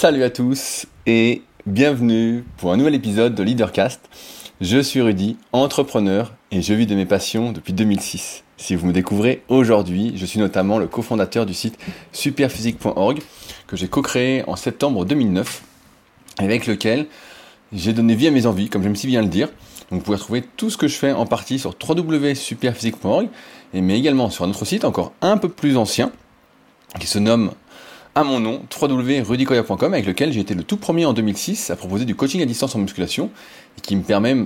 Salut à tous et bienvenue pour un nouvel épisode de Leadercast. Je suis Rudy, entrepreneur et je vis de mes passions depuis 2006. Si vous me découvrez aujourd'hui, je suis notamment le cofondateur du site superphysique.org que j'ai co-créé en septembre 2009 avec lequel j'ai donné vie à mes envies, comme j'aime si bien le dire. Donc vous pouvez retrouver tout ce que je fais en partie sur www.superphysique.org mais également sur un autre site encore un peu plus ancien qui se nomme à mon nom, www.rudicoya.com, avec lequel j'ai été le tout premier en 2006 à proposer du coaching à distance en musculation, et qui me permet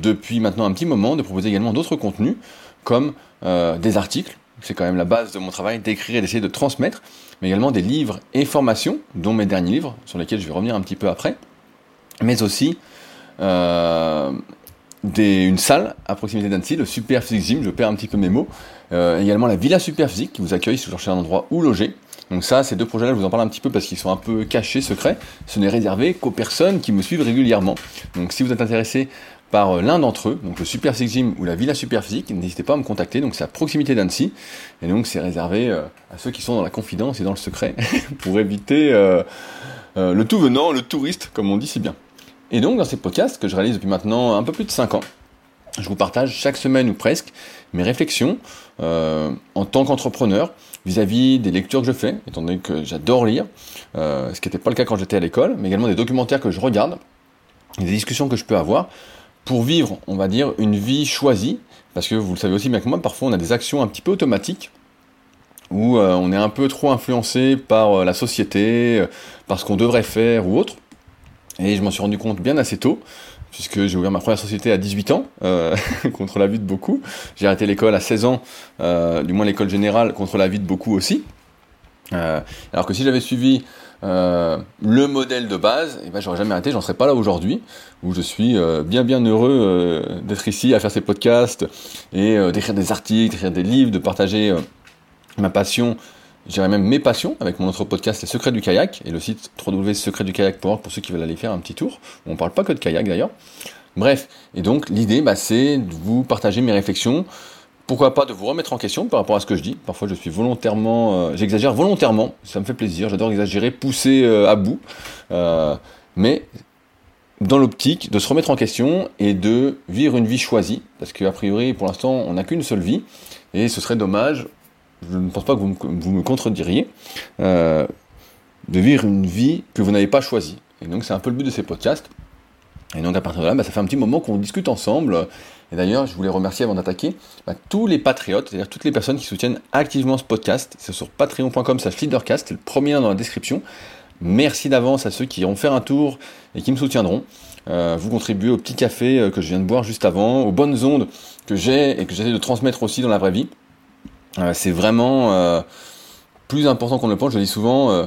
depuis maintenant un petit moment de proposer également d'autres contenus, comme euh, des articles, c'est quand même la base de mon travail, d'écrire et d'essayer de transmettre, mais également des livres et formations, dont mes derniers livres, sur lesquels je vais revenir un petit peu après, mais aussi euh, une salle à proximité d'Annecy, le Super Physique Gym, je perds un petit peu mes mots, euh, également la Villa Super Physique qui vous accueille si vous cherchez un endroit où loger. Donc ça, ces deux projets-là, je vous en parle un petit peu parce qu'ils sont un peu cachés, secrets. Ce n'est réservé qu'aux personnes qui me suivent régulièrement. Donc si vous êtes intéressé par euh, l'un d'entre eux, donc le Super Physique Gym ou la Villa Super Physique, n'hésitez pas à me contacter. Donc c'est à proximité d'Annecy. Et donc c'est réservé euh, à ceux qui sont dans la confidence et dans le secret pour éviter le tout venant, le touriste, comme on dit si bien. Et donc dans ces podcasts que je réalise depuis maintenant un peu plus de 5 ans, je vous partage chaque semaine ou presque mes réflexions euh, en tant qu'entrepreneur vis-à-vis des lectures que je fais, étant donné que j'adore lire, euh, ce qui n'était pas le cas quand j'étais à l'école, mais également des documentaires que je regarde, des discussions que je peux avoir pour vivre, on va dire, une vie choisie, parce que vous le savez aussi bien que moi, parfois on a des actions un petit peu automatiques, où euh, on est un peu trop influencé par la société, par ce qu'on devrait faire ou autre. Et je m'en suis rendu compte bien assez tôt, puisque j'ai ouvert ma première société à 18 ans, euh, contre la vie de beaucoup. J'ai arrêté l'école à 16 ans, euh, du moins l'école générale, contre la vie de beaucoup aussi. Euh, alors que si j'avais suivi le modèle de base, eh ben, j'aurais jamais arrêté, j'en serais pas là aujourd'hui, où je suis bien bien heureux d'être ici à faire ces podcasts et d'écrire des articles, d'écrire des livres, de partager ma passion J'irai même mes passions avec mon autre podcast Les Secrets du kayak et le site www.secretdukayak.org pour ceux qui veulent aller faire un petit tour. On ne parle pas que de kayak d'ailleurs. Bref, et donc l'idée bah, c'est de vous partager mes réflexions. Pourquoi pas de vous remettre en question par rapport à ce que je dis. Parfois je suis volontairement, euh, j'exagère volontairement, ça me fait plaisir, j'adore exagérer, pousser euh, à bout. Euh, mais dans l'optique de se remettre en question et de vivre une vie choisie, parce qu'a priori pour l'instant on n'a qu'une seule vie, et ce serait dommage je ne pense pas que vous me, contrediriez, euh, de vivre une vie que vous n'avez pas choisie. Et donc c'est un peu le but de ces podcasts. Et donc à partir de là, bah, ça fait un petit moment qu'on discute ensemble. Et d'ailleurs, je voulais remercier avant d'attaquer bah, tous les patriotes, c'est-à-dire toutes les personnes qui soutiennent activement ce podcast. C'est sur patreon.com slash leadercast, c'est le premier lien dans la description. Merci d'avance à ceux qui iront faire un tour et qui me soutiendront. Euh, vous contribuez au petit café euh, que je viens de boire juste avant, aux bonnes ondes que j'ai et que j'essaie de transmettre aussi dans la vraie vie. Euh, c'est vraiment euh, plus important qu'on le pense. Je dis souvent, euh,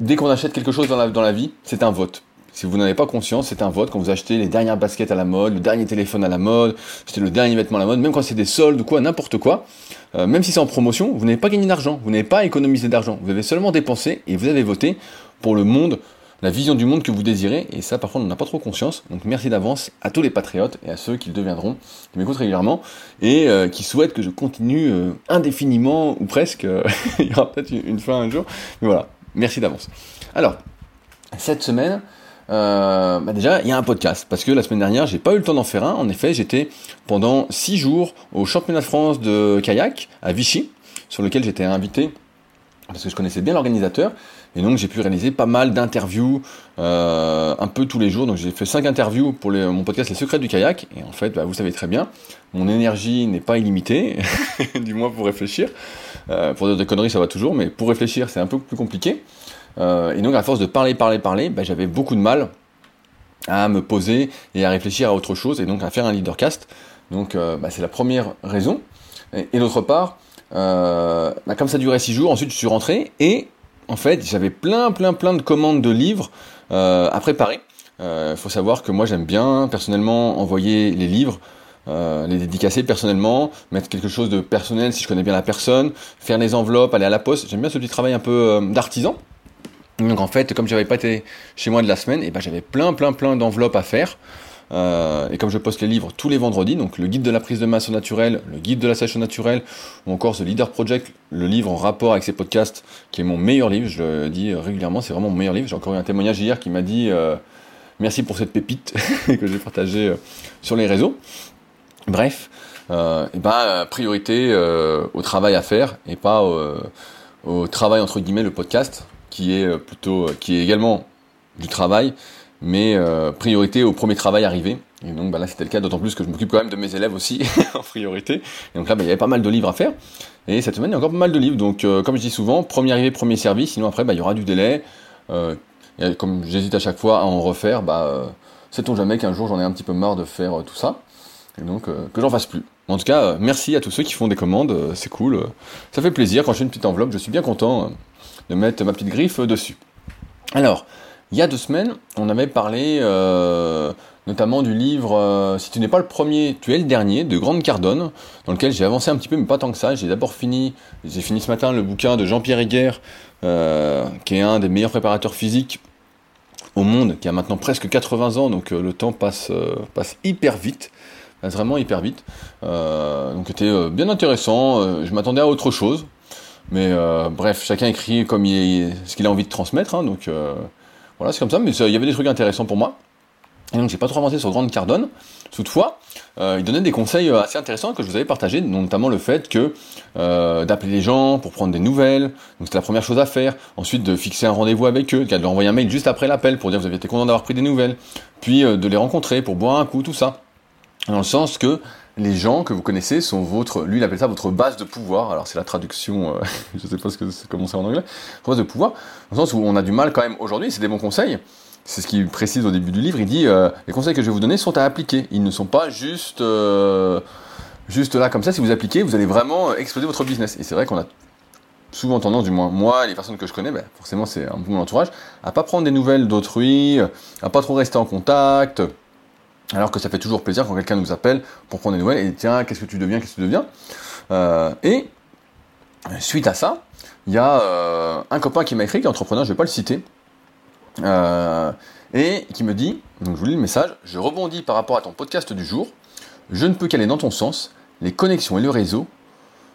dès qu'on achète quelque chose dans la, vie, c'est un vote. Si vous n'avez pas conscience, c'est un vote. Quand vous achetez les dernières baskets à la mode, le dernier téléphone à la mode, c'était le dernier vêtement à la mode, même quand c'est des soldes ou quoi, n'importe quoi, même si c'est en promotion, vous n'avez pas gagné d'argent, vous n'avez pas économisé d'argent, vous avez seulement dépensé et vous avez voté pour le monde la vision du monde que vous désirez, et ça par contre on n'a pas trop conscience, donc merci d'avance à tous les patriotes et à ceux qui le deviendront, qui m'écoutent régulièrement, et euh, qui souhaitent que je continue euh, indéfiniment, ou presque, il y aura peut-être une fin un jour, mais voilà, merci d'avance. Alors, cette semaine, euh, bah déjà, il y a un podcast, parce que la semaine dernière, j'ai pas eu le temps d'en faire un, en effet, j'étais pendant six jours au championnat de France de kayak, à Vichy, sur lequel j'étais invité, parce que je connaissais bien l'organisateur, et donc j'ai pu réaliser pas mal d'interviews euh, un peu tous les jours. Donc j'ai fait 5 interviews pour mon podcast Les Secrets du kayak. Et en fait, bah, vous savez très bien, mon énergie n'est pas illimitée, du moins pour réfléchir. Euh, pour dire des conneries, ça va toujours, mais pour réfléchir, c'est un peu plus compliqué. Euh, et donc à force de parler, parler, parler, bah, j'avais beaucoup de mal à me poser et à réfléchir à autre chose et donc à faire un leadercast. Donc bah, c'est la première raison. Et, d'autre part, comme ça durait 6 jours, ensuite je suis rentré et en fait, j'avais plein, plein, plein de commandes de livres euh, à préparer. Il euh, faut savoir que moi, j'aime bien personnellement envoyer les livres. Euh, les dédicacer personnellement, mettre quelque chose de personnel si je connais bien la personne, faire les enveloppes, aller à la poste. J'aime bien ce petit travail un peu d'artisan. Donc en fait, comme j'avais pas été chez moi de la semaine, eh ben j'avais plein plein plein d'enveloppes à faire. Euh, et comme je poste les livres tous les vendredis, donc le guide de la prise de masse naturelle, le guide de la session naturelle, ou encore ce Leader Project, le livre en rapport avec ces podcasts, qui est mon meilleur livre, je le dis régulièrement, c'est vraiment mon meilleur livre. J'ai encore eu un témoignage hier qui m'a dit euh, merci pour cette pépite que j'ai partagée euh, sur les réseaux. Bref, et ben, priorité au travail à faire et pas au travail entre guillemets le podcast, qui est plutôt, qui est également du travail, mais euh, priorité au premier travail arrivé. Et donc bah, là c'était le cas, d'autant plus que je m'occupe quand même de mes élèves aussi en priorité. Et donc là bah, il y avait pas mal de livres à faire. Et cette semaine il y a encore pas mal de livres. Donc euh, comme je dis souvent, premier arrivé, premier servi, sinon après bah, il y aura du délai. Euh, et comme j'hésite à chaque fois à en refaire, bah sait-on jamais qu'un jour j'en ai un petit peu marre de faire tout ça. Et donc que j'en fasse plus. En tout cas, merci à tous ceux qui font des commandes, c'est cool. ça fait plaisir quand je fais une petite enveloppe, je suis bien content de mettre ma petite griffe dessus. Alors, il y a deux semaines, on avait parlé euh, notamment du livre euh, Si tu n'es pas le premier, tu es le dernier de Grande Cardone, dans lequel j'ai avancé un petit peu, mais pas tant que ça. J'ai d'abord fini, j'ai fini ce matin le bouquin de Jean-Pierre Heger, euh, qui est un des meilleurs préparateurs physiques au monde, qui a maintenant presque 80 ans, donc le temps passe, passe hyper vite passe vraiment hyper vite. donc c'était bien intéressant. je m'attendais à autre chose, mais bref, chacun écrit comme il, ce qu'il a envie de transmettre. Hein, donc voilà, c'est comme ça, mais il y avait des trucs intéressants pour moi. Et donc j'ai pas trop avancé sur Grande Cardone. Toutefois, euh, il donnait des conseils euh, assez intéressants que je vous avais partagés, notamment le fait que euh, d'appeler les gens pour prendre des nouvelles, donc c'était la première chose à faire. Ensuite de fixer un rendez-vous avec eux, de leur envoyer un mail juste après l'appel pour dire vous avez été content d'avoir pris des nouvelles, puis de les rencontrer pour boire un coup, tout ça. Dans le sens que les gens que vous connaissez sont votre, lui il appelle ça votre base de pouvoir. Alors c'est la traduction, euh, je sais pas ce que c'est comment c'est en anglais, base de pouvoir. Dans le sens où on a du mal quand même aujourd'hui, c'est des bons conseils. C'est ce qu'il précise au début du livre. Il dit euh, les conseils que je vais vous donner sont à appliquer. Ils ne sont pas juste euh, juste là comme ça. Si vous appliquez, vous allez vraiment exploser votre business. Et c'est vrai qu'on a souvent tendance, du moins moi et les personnes que je connais, ben, forcément c'est un peu mon entourage, à pas prendre des nouvelles d'autrui, à pas trop rester en contact alors que ça fait toujours plaisir quand quelqu'un nous appelle pour prendre des nouvelles et tiens, qu'est-ce que tu deviens, qu'est-ce que tu deviens euh, Et suite à ça, il y a euh, un copain qui m'a écrit, qui est entrepreneur, je ne vais pas le citer, euh, et qui me dit, donc je vous lis le message, je rebondis par rapport à ton podcast du jour, je ne peux qu'aller dans ton sens, les connexions et le réseau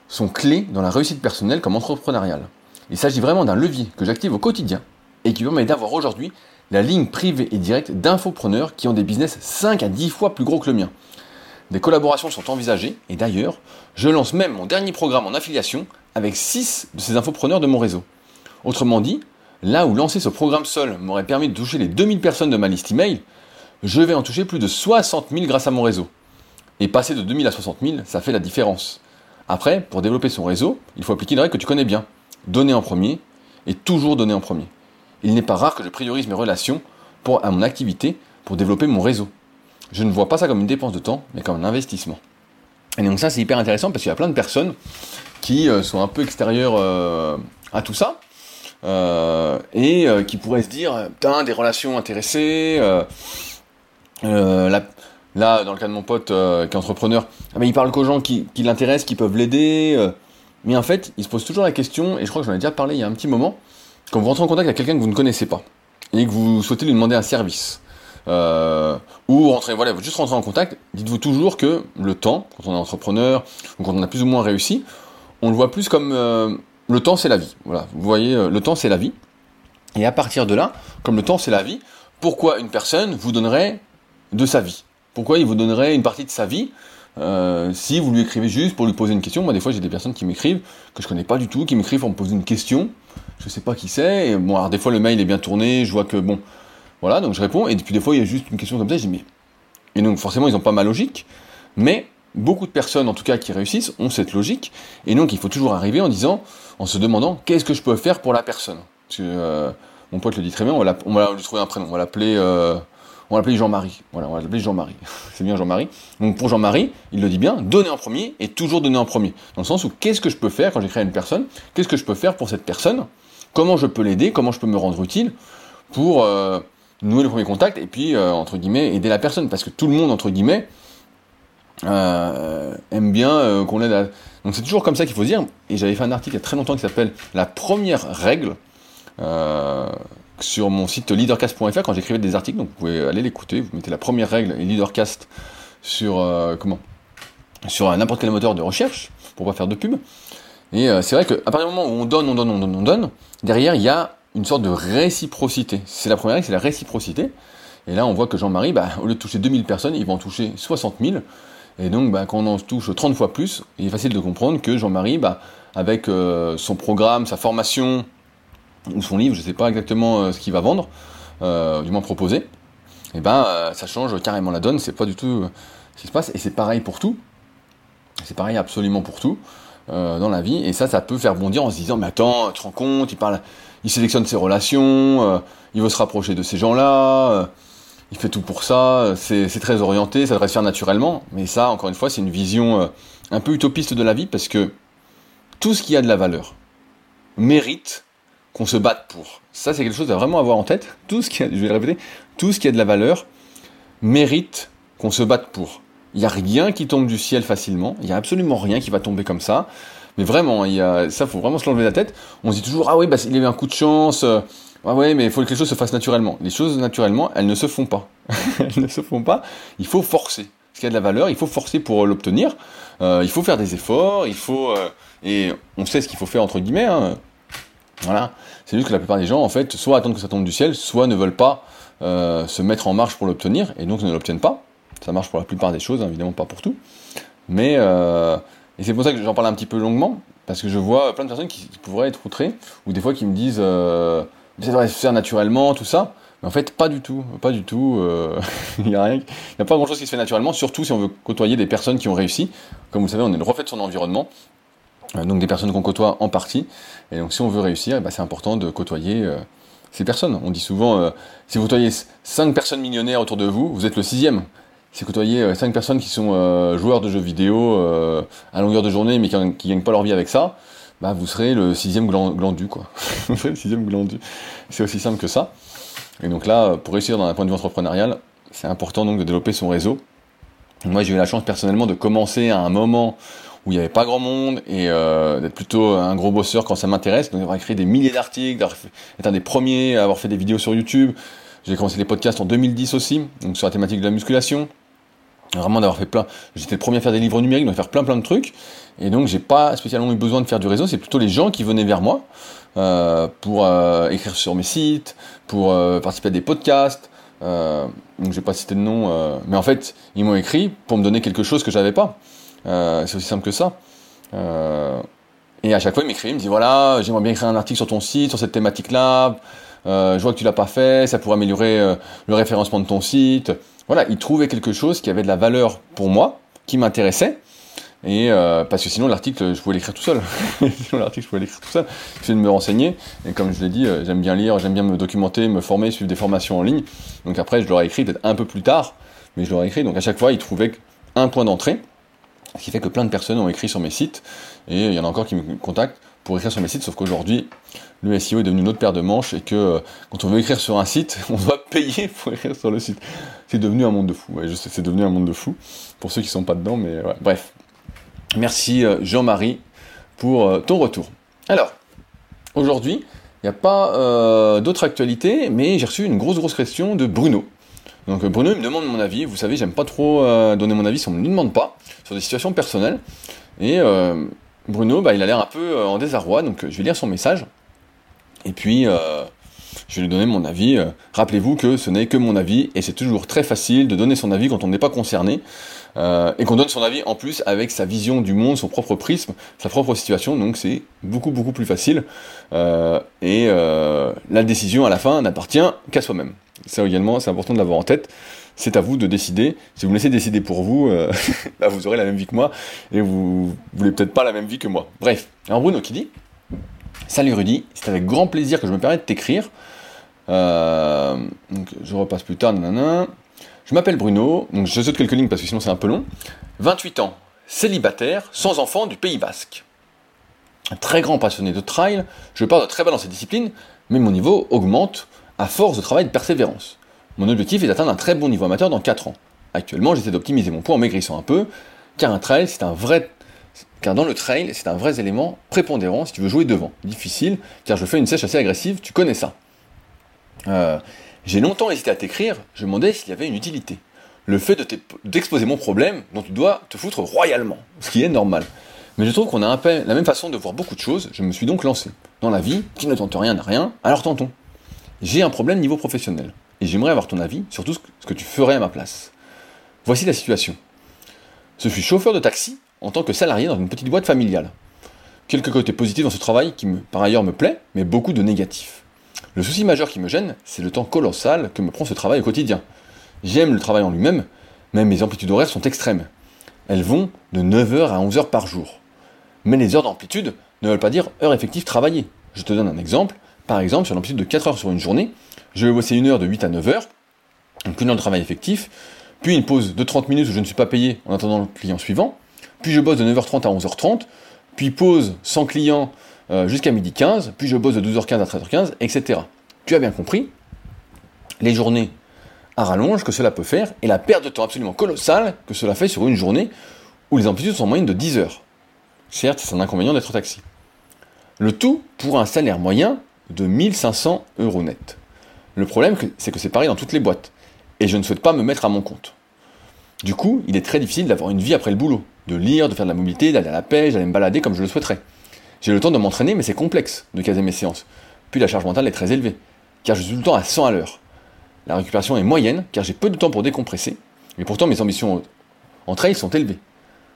sont clés dans la réussite personnelle comme entrepreneuriale. Il s'agit vraiment d'un levier que j'active au quotidien et qui permet d'avoir aujourd'hui la ligne privée et directe d'infopreneurs qui ont des business 5 à 10 fois plus gros que le mien. Des collaborations sont envisagées et d'ailleurs, je lance même mon dernier programme en affiliation avec 6 de ces infopreneurs de mon réseau. Autrement dit, là où lancer ce programme seul m'aurait permis de toucher les 2000 personnes de ma liste email, je vais en toucher plus de 60 000 grâce à mon réseau. Et passer de 2000 à 60 000, ça fait la différence. Après, pour développer son réseau, il faut appliquer une règle que tu connais bien. Donner en premier et toujours donner en premier il n'est pas rare que je priorise mes relations à mon activité pour développer mon réseau. Je ne vois pas ça comme une dépense de temps, mais comme un investissement. Et donc ça, c'est hyper intéressant parce qu'il y a plein de personnes qui euh, sont un peu extérieures euh, à tout ça euh, et qui pourraient se dire, putain, des relations intéressées. là, dans le cas de mon pote qui est entrepreneur, ah, il parle qu'aux gens qui l'intéressent, qui peuvent l'aider. mais en fait, il se pose toujours la question, et je crois que j'en ai déjà parlé il y a un petit moment, quand vous rentrez en contact avec quelqu'un que vous ne connaissez pas et que vous souhaitez lui demander un service, euh, ou rentrer, voilà, vous juste rentrer en contact, dites-vous toujours que le temps, quand on est entrepreneur ou quand on a plus ou moins réussi, on le voit plus comme euh, le temps c'est la vie. Voilà, vous voyez, euh, le temps c'est la vie. Et à partir de là, comme le temps c'est la vie, pourquoi une personne vous donnerait de sa vie? Pourquoi il vous donnerait une partie de sa vie si vous lui écrivez juste pour lui poser une question, moi des fois j'ai des personnes qui m'écrivent que je connais pas du tout, qui m'écrivent pour me poser une question, je sais pas qui c'est, et bon alors des fois le mail est bien tourné, je vois que bon, voilà, donc je réponds, et puis des fois il y a juste une question comme ça, je dis mais... Et donc forcément ils ont pas ma logique, mais beaucoup de personnes en tout cas qui réussissent ont cette logique, et donc il faut toujours arriver en disant, en se demandant qu'est-ce que je peux faire pour la personne? Parce que euh, mon pote le dit très bien, on va, on va lui trouver un prénom, on va l'appeler... Euh, on va l'appeler Jean-Marie. Voilà, on va l'appeler Jean-Marie. C'est bien Jean-Marie. Donc pour Jean-Marie, il le dit bien, donner en premier et toujours donner en premier. Dans le sens où qu'est-ce que je peux faire quand j'écris à une personne? Qu'est-ce que je peux faire pour cette personne? Comment je peux l'aider? Comment je peux me rendre utile pour euh, nouer le premier contact et puis, euh, entre guillemets, aider la personne? Parce que tout le monde, entre guillemets, euh, aime bien qu'on l'aide à... Donc c'est toujours comme ça qu'il faut dire. Et j'avais fait un article il y a très longtemps qui s'appelle La première règle. Sur mon site leadercast.fr quand j'écrivais des articles, donc vous pouvez aller l'écouter, vous mettez la première règle leadercast sur comment? Sur n'importe quel moteur de recherche pour pas faire de pub. Et c'est vrai qu'à partir du moment où on donne, on donne, on donne, on donne, derrière il y a une sorte de réciprocité. C'est la première règle, c'est la réciprocité. Et là, on voit que Jean-Marie, bah, au lieu de toucher 2000 personnes, il va en toucher 60 000. Et donc, bah, quand on en touche 30 fois plus, il est facile de comprendre que Jean-Marie, bah, avec euh, son programme, sa formation, ou son livre, je ne sais pas exactement euh, ce qu'il va vendre, euh, du moins proposer, et eh ben ça change carrément la donne, c'est pas du tout ce qui se passe, et c'est pareil pour tout, c'est pareil absolument pour tout dans la vie, et ça, ça peut faire bondir en se disant, mais attends, tu te rends compte, il parle, il sélectionne ses relations, il veut se rapprocher de ces gens-là, il fait tout pour ça, c'est très orienté, ça devrait se faire naturellement, mais ça, encore une fois, c'est une vision un peu utopiste de la vie, parce que tout ce qui a de la valeur mérite qu'on se batte pour. Ça, c'est quelque chose à vraiment avoir en tête. Tout ce qui a, je vais le répéter, tout ce qui a de la valeur mérite qu'on se batte pour. Il n'y a rien qui tombe du ciel facilement. Il n'y a absolument rien qui va tomber comme ça. Mais vraiment, il y a, ça, faut vraiment se l'enlever la tête. On se dit toujours, ah oui, bah, il y avait un coup de chance. Euh, ah ouais, mais il faut que les choses se fassent naturellement. Les choses naturellement, elles ne se font pas. elles ne se font pas. Il faut forcer. Ce qui a de la valeur, il faut forcer pour l'obtenir. Euh, il faut faire des efforts. Il faut euh, et on sait ce qu'il faut faire entre guillemets. Hein. Voilà. C'est juste que la plupart des gens, en fait, soit attendent que ça tombe du ciel, soit ne veulent pas euh, se mettre en marche pour l'obtenir, et donc ne l'obtiennent pas. Ça marche pour la plupart des choses, hein, évidemment pas pour tout. Mais euh, et c'est pour ça que j'en parle un petit peu longuement, parce que je vois plein de personnes qui, pourraient être outrées, ou des fois qui me disent euh, ça devrait se faire naturellement, tout ça. Mais en fait, pas du tout, pas du tout. Il n'y a pas grand chose qui se fait naturellement, surtout si on veut côtoyer des personnes qui ont réussi. Comme vous savez, on est le reflet de son environnement. Euh, donc des personnes qu'on côtoie en partie. Et donc si on veut réussir, eh ben, c'est important de côtoyer euh, ces personnes. On dit souvent, euh, si vous côtoyez 5 personnes millionnaires autour de vous, vous êtes le sixième. Si vous côtoyez 5 personnes qui sont joueurs de jeux vidéo à longueur de journée mais qui ne gagnent pas leur vie avec ça, bah, vous serez le sixième glandu. Quoi. vous serez le sixième glandu. C'est aussi simple que ça. Et donc là, pour réussir dans un point de vue entrepreneurial, c'est important donc de développer son réseau. Moi, j'ai eu la chance personnellement de commencer à un moment où il n'y avait pas grand monde et euh, d'être plutôt un gros bosseur quand ça m'intéresse, donc d'avoir écrit des milliers d'articles, d'être un des premiers à avoir fait des vidéos sur YouTube. J'ai commencé les podcasts en 2010 aussi, donc sur la thématique de la musculation. Vraiment d'avoir fait plein. J'étais le premier à faire des livres numériques, de faire plein plein de trucs. Et donc j'ai pas spécialement eu besoin de faire du réseau, c'est plutôt les gens qui venaient vers moi euh, pour euh, écrire sur mes sites, pour euh, participer à des podcasts. Euh, donc j'ai pas cité de nom, euh, mais en fait ils m'ont écrit pour me donner quelque chose que j'avais pas. Euh, c'est aussi simple que ça. Euh, et à chaque fois, il m'écrit, il me dit voilà, j'aimerais bien écrire un article sur ton site, sur cette thématique-là. Euh, je vois que tu l'as pas fait, ça pourrait améliorer le référencement de ton site. Voilà, il trouvait quelque chose qui avait de la valeur pour moi, qui m'intéressait. Et parce que sinon l'article, je pouvais l'écrire tout seul. sinon l'article, je pouvais l'écrire tout seul. Je de me renseigner. Et comme je l'ai dit, j'aime bien lire, j'aime bien me documenter, me former, suivre des formations en ligne. Donc après, je l'aurais écrit peut-être un peu plus tard, mais je l'aurais écrit. Donc à chaque fois, il trouvait un point d'entrée. Ce qui fait que plein de personnes ont écrit sur mes sites, et il y en a encore qui me contactent pour écrire sur mes sites, sauf qu'aujourd'hui, le SEO est devenu une autre paire de manches, et que euh, quand on veut écrire sur un site, on doit payer pour écrire sur le site. C'est devenu un monde de fou, je sais, c'est devenu un monde de fou, pour ceux qui sont pas dedans, mais ouais. bref. Merci euh, Jean-Marie pour euh, ton retour. Alors, aujourd'hui, il n'y a pas d'autre actualité, mais j'ai reçu une grosse grosse question de Bruno. Donc euh, Bruno il me demande mon avis. Vous savez, j'aime pas trop euh, donner mon avis si on me le demande pas sur des situations personnelles. Et euh, Bruno, bah, il a l'air un peu en désarroi, donc je vais lire son message. Et puis, je vais lui donner mon avis. Rappelez-vous que ce n'est que mon avis, et c'est toujours très facile de donner son avis quand on n'est pas concerné, et qu'on donne son avis en plus avec sa vision du monde, son propre prisme, sa propre situation, donc c'est beaucoup beaucoup plus facile. et la décision à la fin n'appartient qu'à soi-même. Ça également, c'est important de l'avoir en tête. C'est à vous de décider. Si vous me laissez décider pour vous, euh, bah, vous aurez la même vie que moi et vous, vous voulez peut-être pas la même vie que moi. Bref, alors Bruno qui dit? Salut Rudy, c'est avec grand plaisir que je me permets de t'écrire. Euh, je repasse plus tard. Nanana. Je m'appelle Bruno, donc je saute quelques lignes parce que sinon c'est un peu long. 28 ans, célibataire, sans enfant du Pays Basque. Très grand passionné de trail, je pars de très bas dans cette discipline, mais mon niveau augmente à force de travail de persévérance. Mon objectif est d'atteindre un très bon niveau amateur dans 4 ans. Actuellement, j'essaie d'optimiser mon poids en maigrissant un peu, car un trail, c'est un vrai car dans le trail, c'est un vrai élément prépondérant si tu veux jouer devant. Difficile, car je fais une sèche assez agressive, tu connais ça. Euh, j'ai longtemps hésité à t'écrire, je me demandais s'il y avait une utilité. Le fait de d'exposer mon problème dont tu dois te foutre royalement, ce qui est normal. Mais je trouve qu'on a un peu la même façon de voir beaucoup de choses, je me suis donc lancé. Dans la vie, qui ne tente rien n'a rien, alors tentons. J'ai un problème niveau professionnel, et j'aimerais avoir ton avis sur tout ce que tu ferais à ma place. Voici la situation. Je suis chauffeur de taxi en tant que salarié dans une petite boîte familiale. Quelques côtés positifs dans ce travail qui, me, par ailleurs, me plaît, mais beaucoup de négatifs. Le souci majeur qui me gêne, c'est le temps colossal que me prend ce travail au quotidien. J'aime le travail en lui-même, mais mes amplitudes horaires sont extrêmes. Elles vont de 9h à 11h par jour. Mais les heures d'amplitude ne veulent pas dire heure effective travaillée. Je te donne un exemple. Par exemple, sur l'amplitude de 4 heures sur une journée, je vais bosser une heure de 8 à 9 heures, donc une heure de travail effectif, puis une pause de 30 minutes où je ne suis pas payé en attendant le client suivant, puis je bosse de 9h30 à 11h30, puis pause sans client euh, jusqu'à midi 15, puis je bosse de 12h15 à 13h15, etc. Tu as bien compris, les journées à rallonge que cela peut faire, et la perte de temps absolument colossale que cela fait sur une journée où les amplitudes sont moyennes de 10 heures. Certes, c'est un inconvénient d'être taxi. Le tout pour un salaire moyen de 1500 euros net. Le problème, c'est que c'est pareil dans toutes les boîtes, et je ne souhaite pas me mettre à mon compte. Du coup, il est très difficile d'avoir une vie après le boulot, de lire, de faire de la mobilité, d'aller à la pêche, d'aller me balader comme je le souhaiterais. J'ai le temps de m'entraîner, mais c'est complexe de caser mes séances. Puis la charge mentale est très élevée, car je suis tout le temps à 100 à l'heure. La récupération est moyenne, car j'ai peu de temps pour décompresser, mais pourtant mes ambitions en trail sont élevées.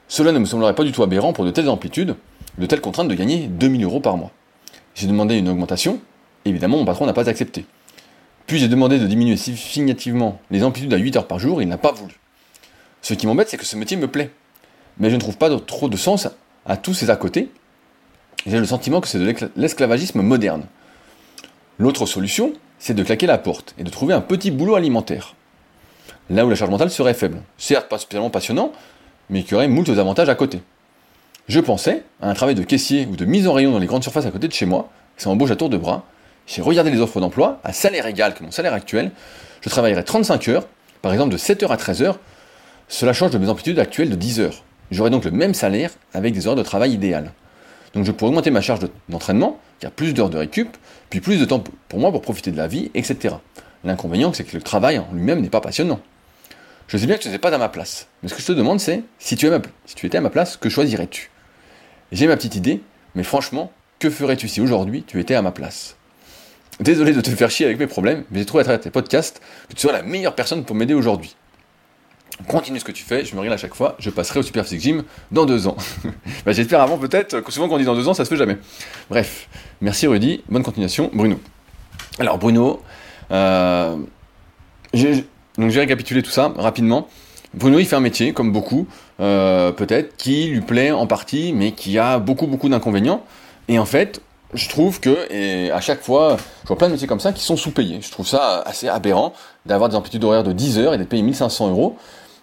Cela ne me semblerait pas du tout aberrant pour de telles amplitudes, de telles contraintes de gagner 2000 euros par mois. J'ai demandé une augmentation, évidemment mon patron n'a pas accepté. Puis j'ai demandé de diminuer significativement les amplitudes à 8 heures par jour, il n'a pas voulu. Ce qui m'embête, c'est que ce métier me plaît. Mais je ne trouve pas trop de sens à tous ces à côté. J'ai le sentiment que c'est de l'esclavagisme moderne. L'autre solution, c'est de claquer la porte et de trouver un petit boulot alimentaire. Là où la charge mentale serait faible. Certes, pas spécialement passionnant, mais qui aurait moult avantages à côté. Je pensais à un travail de caissier ou de mise en rayon dans les grandes surfaces à côté de chez moi, ça embauche à tour de bras. J'ai regardé les offres d'emploi, à salaire égal que mon salaire actuel, je travaillerais 35 heures, par exemple de 7h à 13h, cela change de mes amplitudes actuelles de 10 heures. J'aurais donc le même salaire avec des heures de travail idéales. Donc je pourrais augmenter ma charge d'entraînement, a plus d'heures de récup, puis plus de temps pour moi pour profiter de la vie, etc. L'inconvénient, c'est que le travail en lui-même n'est pas passionnant. Je sais bien que tu n'es pas à ma place, mais ce que je te demande, c'est si, tu si tu étais à ma place, que choisirais-tu? J'ai ma petite idée, mais franchement, que ferais-tu si aujourd'hui tu étais à ma place? Désolé de te faire chier avec mes problèmes, mais j'ai trouvé à travers tes podcasts que tu serais la meilleure personne pour m'aider aujourd'hui. Continue ce que tu fais, je me régale à chaque fois, je passerai au Super Gym dans deux ans. bah, J'espère avant peut-être, que souvent quand on dit dans deux ans, ça se fait jamais. Bref, merci Rudy, bonne continuation. Bruno. Alors Bruno, euh, donc j'ai récapitulé tout ça rapidement. Bruno, il fait un métier, comme beaucoup, euh, peut-être, qui lui plaît en partie, mais qui a beaucoup, beaucoup d'inconvénients. Et en fait, je trouve que, et à chaque fois, je vois plein de métiers comme ça qui sont sous-payés. Je trouve ça assez aberrant d'avoir des amplitudes horaires de 10 heures et d'être payé 1500 euros.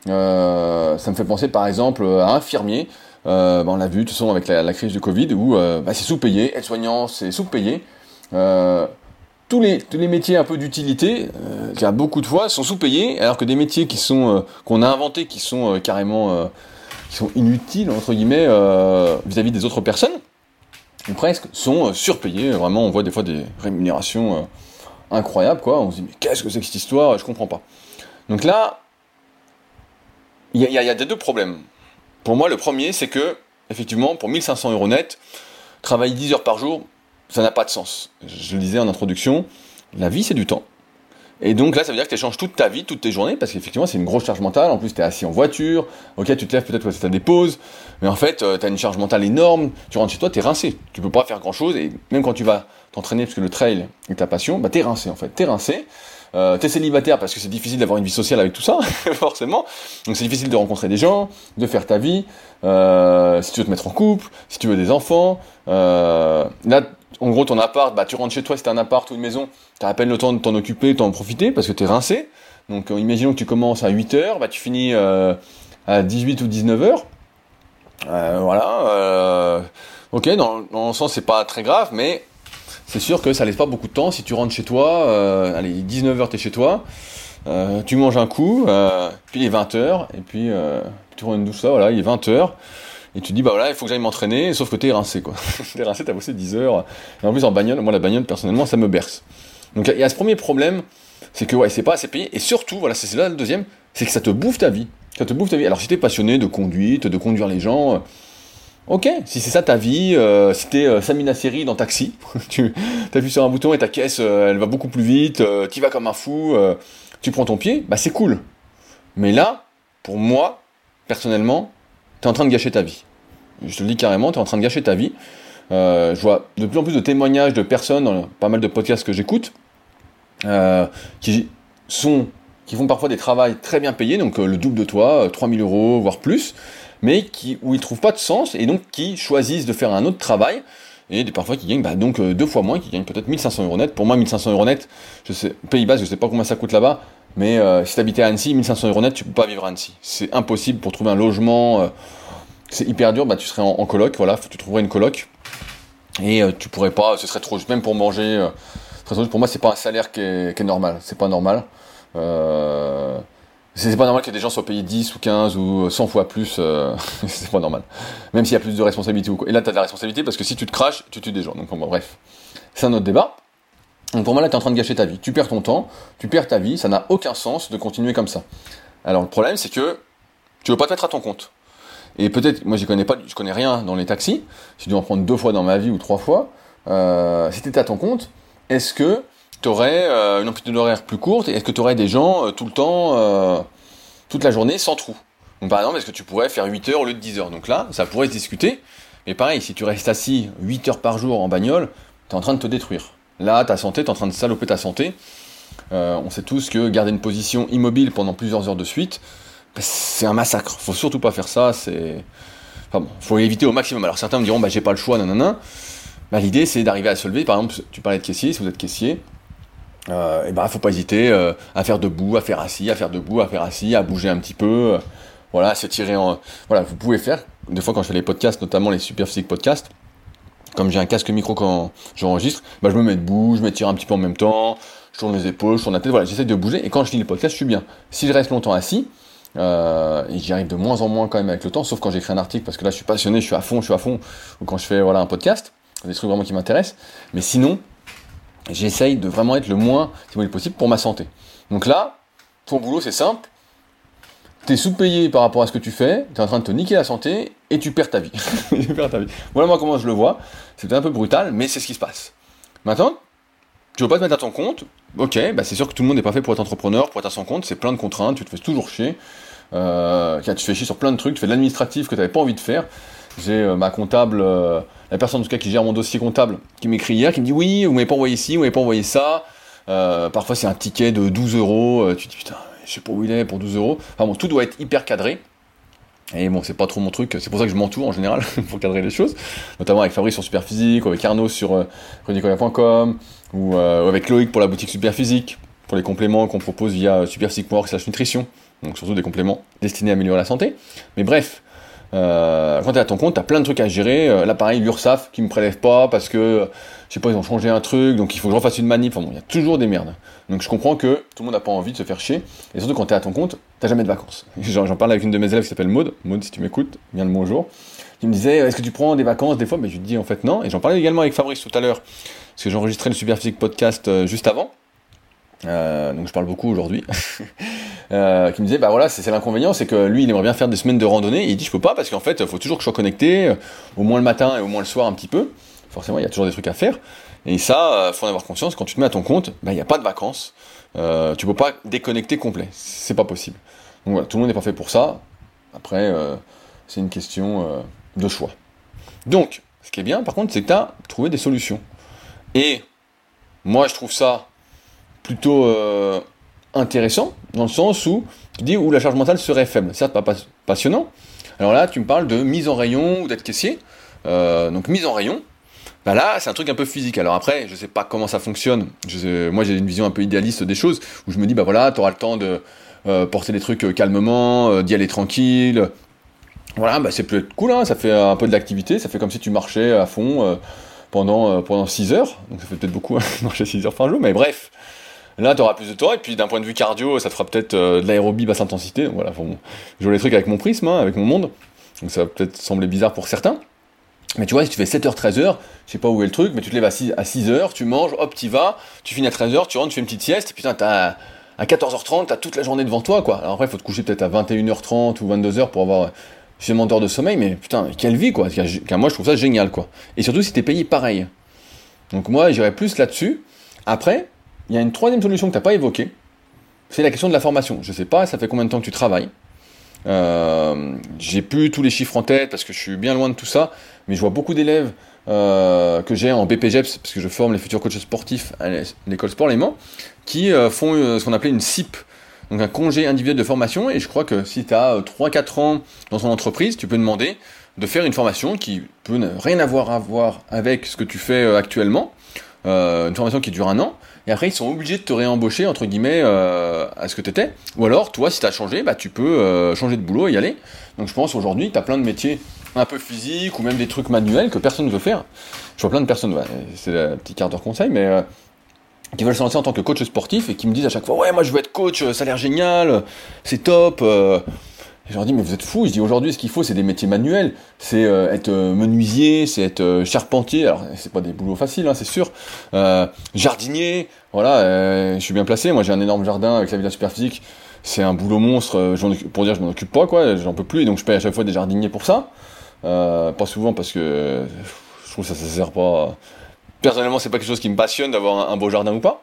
Euh, ça me fait penser par exemple à infirmier, euh, ben, on l'a vu de toute façon avec la, crise du Covid, où euh, bah, c'est sous-payé, aide-soignant c'est sous-payé. tous, les, tous les métiers un peu d'utilité, a beaucoup de fois, sont sous-payés, alors que des métiers qui sont qu'on a inventés, qui sont carrément qui sont inutiles entre guillemets vis-à-vis des autres personnes, ou presque, sont surpayés. Vraiment, on voit des fois des rémunérations incroyables, quoi. On se dit mais qu'est-ce que c'est que cette histoire? Je comprends pas. Donc là, il y, a, deux problèmes. Pour moi, le premier, c'est que, effectivement, pour 1500 euros net, travailler 10 heures par jour, ça n'a pas de sens. Je le disais en introduction, la vie, c'est du temps. Et donc là, ça veut dire que tu échanges toute ta vie, toutes tes journées, parce qu'effectivement, c'est une grosse charge mentale. En plus, tu es assis en voiture. Ok, tu te lèves peut-être parce que tu as des pauses. Mais en fait, euh, tu as une charge mentale énorme. Tu rentres chez toi, tu es rincé. Tu peux pas faire grand-chose. Et même quand tu vas t'entraîner, parce que le trail est ta passion, bah, tu es rincé en fait. Tu es. Euh, t'es célibataire parce que c'est difficile d'avoir une vie sociale avec tout ça, forcément. Donc c'est difficile de rencontrer des gens, de faire ta vie. Euh, si tu veux te mettre en couple, si tu veux des enfants. Euh, là, en gros, ton appart, bah, tu rentres chez toi, c'est un appart ou une maison, tu as à peine le temps de t'en occuper, de t'en profiter parce que tu es rincé. Donc euh, imaginons que tu commences à 8h, bah, tu finis à 18 ou 19h. Euh, voilà. ok, dans, dans le sens, c'est pas très grave, mais c'est sûr que ça laisse pas beaucoup de temps. Si tu rentres chez toi, euh, allez, 19h t'es chez toi, euh, tu manges un coup, euh, puis il est 20h, et puis tu prends une douche, ça, voilà, il est 20h, et tu dis, bah voilà, il faut que j'aille m'entraîner, sauf que t'es rincé, quoi. t'es rincé, t'as bossé 10 heures, et en plus en bagnole, moi la bagnole, personnellement, ça me berce. Donc il y a ce premier problème, c'est que ouais, c'est pas assez payé, et surtout, voilà, c'est là le deuxième, c'est que ça te bouffe ta vie. Ça te bouffe ta vie. Alors si t'es passionné de conduite, de conduire les gens, ok, si c'est ça ta vie, euh, si t'es euh, Samina Seri dans Taxi, tu appuies sur un bouton et ta caisse, euh, elle va beaucoup plus vite, tu vas comme un fou, tu prends ton pied, bah c'est cool. Mais là, pour moi, personnellement, t'es en train de gâcher ta vie. Je te le dis carrément, t'es en train de gâcher ta vie. je vois de plus en plus de témoignages de personnes dans pas mal de podcasts que j'écoute qui sont qui font parfois des travails très bien payés, donc le double de toi, 3000 euros, voire plus, mais qui, où ils trouvent pas de sens et donc qui choisissent de faire un autre travail et parfois qui gagnent bah, donc euh, deux fois moins, qui gagnent peut-être 1500 euros net. Pour moi, 1500 euros net, je sais, Pays Bas, je sais pas combien ça coûte là-bas, mais euh, si tu habitais à Annecy, 1500 euros net, tu peux pas vivre à Annecy. C'est impossible pour trouver un logement, euh, c'est hyper dur, bah, tu serais en, coloc, voilà, tu trouverais une coloc et tu pourrais pas, ce serait trop, même pour manger, pour moi, c'est pas un salaire qui est, qui est normal, c'est pas normal. Euh, c'est pas normal que des gens soient payés 10 ou 15 ou 100 fois plus, euh, c'est pas normal. Même s'il y a plus de responsabilité ou quoi. Et là, t'as de la responsabilité parce que si tu te craches, tu tues des gens. Donc, bon, bref. C'est un autre débat. Donc, pour moi, là, t'es en train de gâcher ta vie. Tu perds ton temps, tu perds ta vie, ça n'a aucun sens de continuer comme ça. Alors, le problème, c'est que tu veux pas te mettre à ton compte. Et peut-être, moi, je connais pas, je connais rien dans les taxis. J'ai dû en prendre deux fois dans ma vie ou trois fois. Euh, si t'étais à ton compte, est-ce que tu aurais euh, une amplitude horaire plus courte et est-ce que tu aurais des gens euh, tout le temps, euh, toute la journée sans trou Donc par exemple, est-ce que tu pourrais faire 8 heures au lieu de 10 heures? Donc là, ça pourrait se discuter, mais pareil, si tu restes assis 8 heures par jour en bagnole, tu es en train de te détruire. Là, ta santé, tu es en train de saloper ta santé. on sait tous que garder une position immobile pendant plusieurs heures de suite, bah, c'est un massacre. Faut surtout pas faire ça, c'est... Bon, faut éviter au maximum. Alors certains me diront, bah j'ai pas le choix, nanana. Bah, l'idée c'est d'arriver à se lever. Par exemple, tu parlais de caissier, si vous êtes caissier, euh, et ben faut pas hésiter euh, à faire debout, à faire assis, à faire debout, à faire assis, à bouger un petit peu, euh, voilà, s'étirer en, voilà, vous pouvez faire. Des fois quand je fais les podcasts, notamment les super physique podcasts, comme j'ai un casque micro quand j'enregistre, bah je me mets debout, je m'étire un petit peu en même temps, je tourne les épaules, je tourne la tête, voilà, j'essaie de bouger. Et quand je lis le podcast, je suis bien. Si je reste longtemps assis, euh, j'y arrive de moins en moins quand même avec le temps, sauf quand j'écris un article parce que là je suis passionné, je suis à fond, je suis à fond, ou quand je fais voilà un podcast, des trucs vraiment qui m'intéressent. Mais sinon, j'essaye de vraiment être le moins possible pour ma santé. Donc là, ton boulot c'est simple, tu es sous-payé par rapport à ce que tu fais, tu es en train de te niquer la santé et tu perds ta vie. tu perds ta vie. Voilà moi comment je le vois, c'est un peu brutal, mais c'est ce qui se passe. Maintenant, tu veux pas te mettre à ton compte, ok, bah c'est sûr que tout le monde n'est pas fait pour être entrepreneur, pour être à son compte, c'est plein de contraintes, tu te fais toujours chier, euh, tu fais chier sur plein de trucs, tu fais de l'administratif que tu n'avais pas envie de faire. J'ai euh, ma comptable, euh, la personne en tout cas qui gère mon dossier comptable, qui m'écrit hier, qui me dit oui, vous m'avez pas envoyé ci, vous m'avez pas envoyé ça. Euh, parfois c'est un ticket de 12 euros, tu te dis putain, je sais pas où il est pour 12 euros. Enfin bon, tout doit être hyper cadré. Et bon, c'est pas trop mon truc, c'est pour ça que je m'entoure en général pour cadrer les choses, notamment avec Fabrice sur Superphysique, ou avec Arnaud sur euh, ou, avec Loïc pour la boutique Superphysique, pour les compléments qu'on propose via Superphysique.org slash nutrition, donc surtout des compléments destinés à améliorer la santé. Mais bref, euh, quand tu es à ton compte, tu as plein de trucs à gérer. Euh, là, pareil, l'URSAF qui me prélève pas parce que, je sais pas, ils ont changé un truc, donc il faut que je refasse une manip. Enfin bon, il y a toujours des merdes. Donc je comprends que tout le monde n'a pas envie de se faire chier. Et surtout quand tu es à ton compte, t'as jamais de vacances. J'en parle avec une de mes élèves qui s'appelle Maud. Maud, si tu m'écoutes, viens le bonjour. Qui me disait, est-ce que tu prends des vacances des fois? Mais je lui dis en fait non. Et j'en parlais également avec Fabrice tout à l'heure. Parce que j'enregistrais le Superphysique podcast euh, juste avant. Euh, donc je parle beaucoup aujourd'hui, euh, qui me disait bah voilà c'est l'inconvénient c'est que lui il aimerait bien faire des semaines de randonnée. Il dit je peux pas parce qu'en fait il faut toujours que je sois connecté euh, au moins le matin et au moins le soir un petit peu. Forcément il y a toujours des trucs à faire. Et ça faut en avoir conscience quand tu te mets à ton compte bah il n'y a pas de vacances. Tu peux pas déconnecter complet. C'est pas possible. Donc voilà tout le monde n'est pas fait pour ça. Après c'est une question de choix. Donc ce qui est bien par contre c'est que tu as trouvé des solutions. Et moi je trouve ça plutôt euh, intéressant, dans le sens où tu dis où la charge mentale serait faible. Certes, pas passionnant. Alors là, tu me parles de mise en rayon ou d'être caissier. Euh, donc mise en rayon, bah là, c'est un truc un peu physique. Alors après, je sais pas comment ça fonctionne. moi, j'ai une vision un peu idéaliste des choses, où je me dis, bah voilà, tu auras le temps de euh, porter des trucs calmement, d'y aller tranquille. Voilà, bah c'est peut-être cool, hein, ça fait un peu de l'activité, ça fait comme si tu marchais à fond pendant, pendant 6 heures. Donc ça fait peut-être beaucoup, hein, marcher 6 heures par jour, mais bref. Là, tu auras plus de temps, et puis d'un point de vue cardio, ça te fera peut-être euh, de l'aérobie basse intensité. Voilà, je vois les trucs avec mon prisme, hein, avec mon monde. Donc ça va peut-être sembler bizarre pour certains. Mais tu vois, si tu fais 7h, 13h, je sais pas où est le truc, mais tu te lèves à 6, à 6h, tu manges, hop, tu vas, tu finis à 13h, tu rentres, tu fais une petite sieste, et putain, t'as, à 14h30, t'as toute la journée devant toi, quoi. Alors après, faut te coucher peut-être à 21h30 ou 22h pour avoir suffisamment d'heures de sommeil, mais putain, quelle vie, quoi. Moi, je trouve ça génial, quoi. Et surtout si t'es payé pareil. Donc moi, j'irais plus là-dessus. Après, il y a une troisième solution que t'as pas évoquée, c'est la question de la formation. Je sais pas, ça fait combien de temps que tu travailles. Euh, J'ai plus tous les chiffres en tête parce que je suis bien loin de tout ça, mais je vois beaucoup d'élèves euh, que j'ai en BPGEPS, parce que je forme les futurs coachs sportifs à l'école Sport Léman, qui euh, font ce qu'on appelait une CIP, donc un congé individuel de formation, et je crois que si tu as 3-4 ans dans ton entreprise, tu peux demander de faire une formation qui peut rien avoir à voir avec ce que tu fais actuellement, une formation qui dure un an, et après ils sont obligés de te réembaucher entre guillemets euh, à ce que tu étais. Ou alors toi si tu as changé, bah, tu peux euh, changer de boulot et y aller. Donc je pense aujourd'hui tu as plein de métiers un peu physiques ou même des trucs manuels que personne ne veut faire. Je vois plein de personnes, c'est un petit quart d'heure conseil, mais euh, qui veulent se lancer en tant que coach sportif et qui me disent à chaque fois ouais moi je veux être coach, ça a l'air génial, c'est top. Je leur dis, mais vous êtes fous. Je dis, aujourd'hui, ce qu'il faut, c'est des métiers manuels. C'est être menuisier, c'est être charpentier. Alors, c'est pas des boulots faciles, hein, c'est sûr. jardinier, voilà, euh, je suis bien placé. Moi, j'ai un énorme jardin avec la villa super physique. C'est un boulot monstre. Euh, pour dire, je m'en occupe pas, quoi. J'en peux plus. Et donc, je paye à chaque fois des jardiniers pour ça. Euh, pas souvent parce que je trouve que ça, ça sert pas. Personnellement, c'est pas quelque chose qui me passionne d'avoir un, beau jardin ou pas.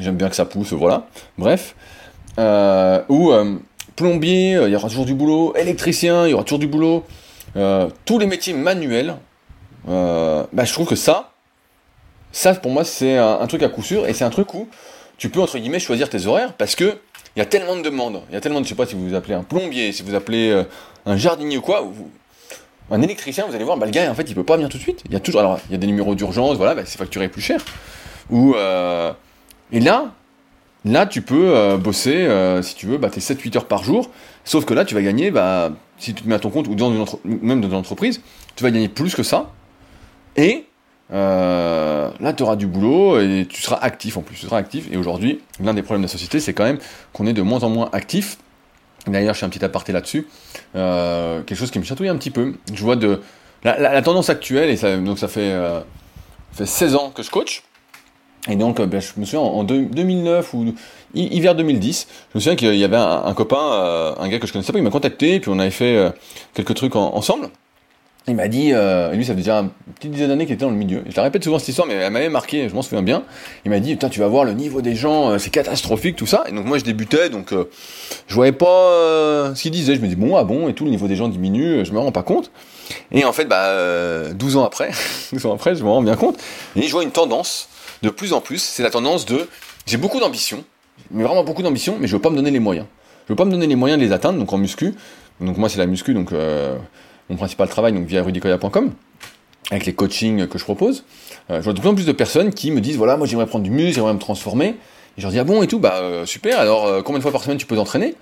J'aime bien que ça pousse, voilà. Bref. ou plombier, il y aura toujours du boulot. Électricien, il y aura toujours du boulot. tous les métiers manuels. bah, je trouve que ça, ça, pour moi, c'est un, truc à coup sûr, et c'est un truc où tu peux, entre guillemets, choisir tes horaires, parce que il y a tellement de demandes, il y a tellement de, je sais pas si vous appelez un plombier, si vous appelez euh, un jardinier ou quoi, un électricien, vous allez voir, bah, le gars, en fait, il peut pas venir tout de suite. Il y a toujours, alors, il y a des numéros d'urgence, voilà, bah, c'est facturé plus cher. Ou, euh, et là, là, tu peux euh, bosser, si tu veux, bah, tes 7-8 heures par jour, sauf que là, tu vas gagner, bah, si tu te mets à ton compte, ou dans une même dans une entreprise, tu vas gagner plus que ça, et euh, là, tu auras du boulot et tu seras actif en plus. Tu seras actif. Et aujourd'hui, l'un des problèmes de la société, c'est quand même qu'on est de moins en moins actif. D'ailleurs, je fais un petit aparté là-dessus. Euh, quelque chose qui me chatouille un petit peu. Je vois de la, tendance actuelle, et ça, donc ça fait, euh, fait 16 ans que je coach. Et donc, ben, je me souviens en, 2009 ou hiver 2010, je me souviens qu'il y avait un, copain, un gars que je connaissais pas, il m'a contacté, et puis on avait fait quelques trucs ensemble. Il m'a dit, euh, lui ça fait déjà une petite dizaine d'années qu'il était dans le milieu. Je la répète souvent cette histoire, mais elle m'avait marqué, je m'en souviens bien. Il m'a dit, putain, tu vas voir le niveau des gens, euh, c'est catastrophique, tout ça. Et donc moi je débutais, donc euh, je voyais pas euh, ce qu'il disait. Je me dis, bon, ah bon, et tout, le niveau des gens diminue, je me rends pas compte. Et en fait, bah, 12 ans après, 12 ans après, je me rends bien compte. Et je vois une tendance, de plus en plus, c'est la tendance de, j'ai beaucoup d'ambition, mais vraiment beaucoup d'ambition, mais je veux pas me donner les moyens. Je veux pas me donner les moyens de les atteindre, donc en muscu. Donc moi c'est la muscu, donc mon principal travail, donc via rudicoya.com, avec les coachings que je propose, euh, je vois de plus en plus de personnes qui me disent voilà, moi j'aimerais prendre du muscle, j'aimerais me transformer. Et je leur dis ah bon et tout, bah euh, super, alors euh, combien de fois par semaine tu peux t'entraîner?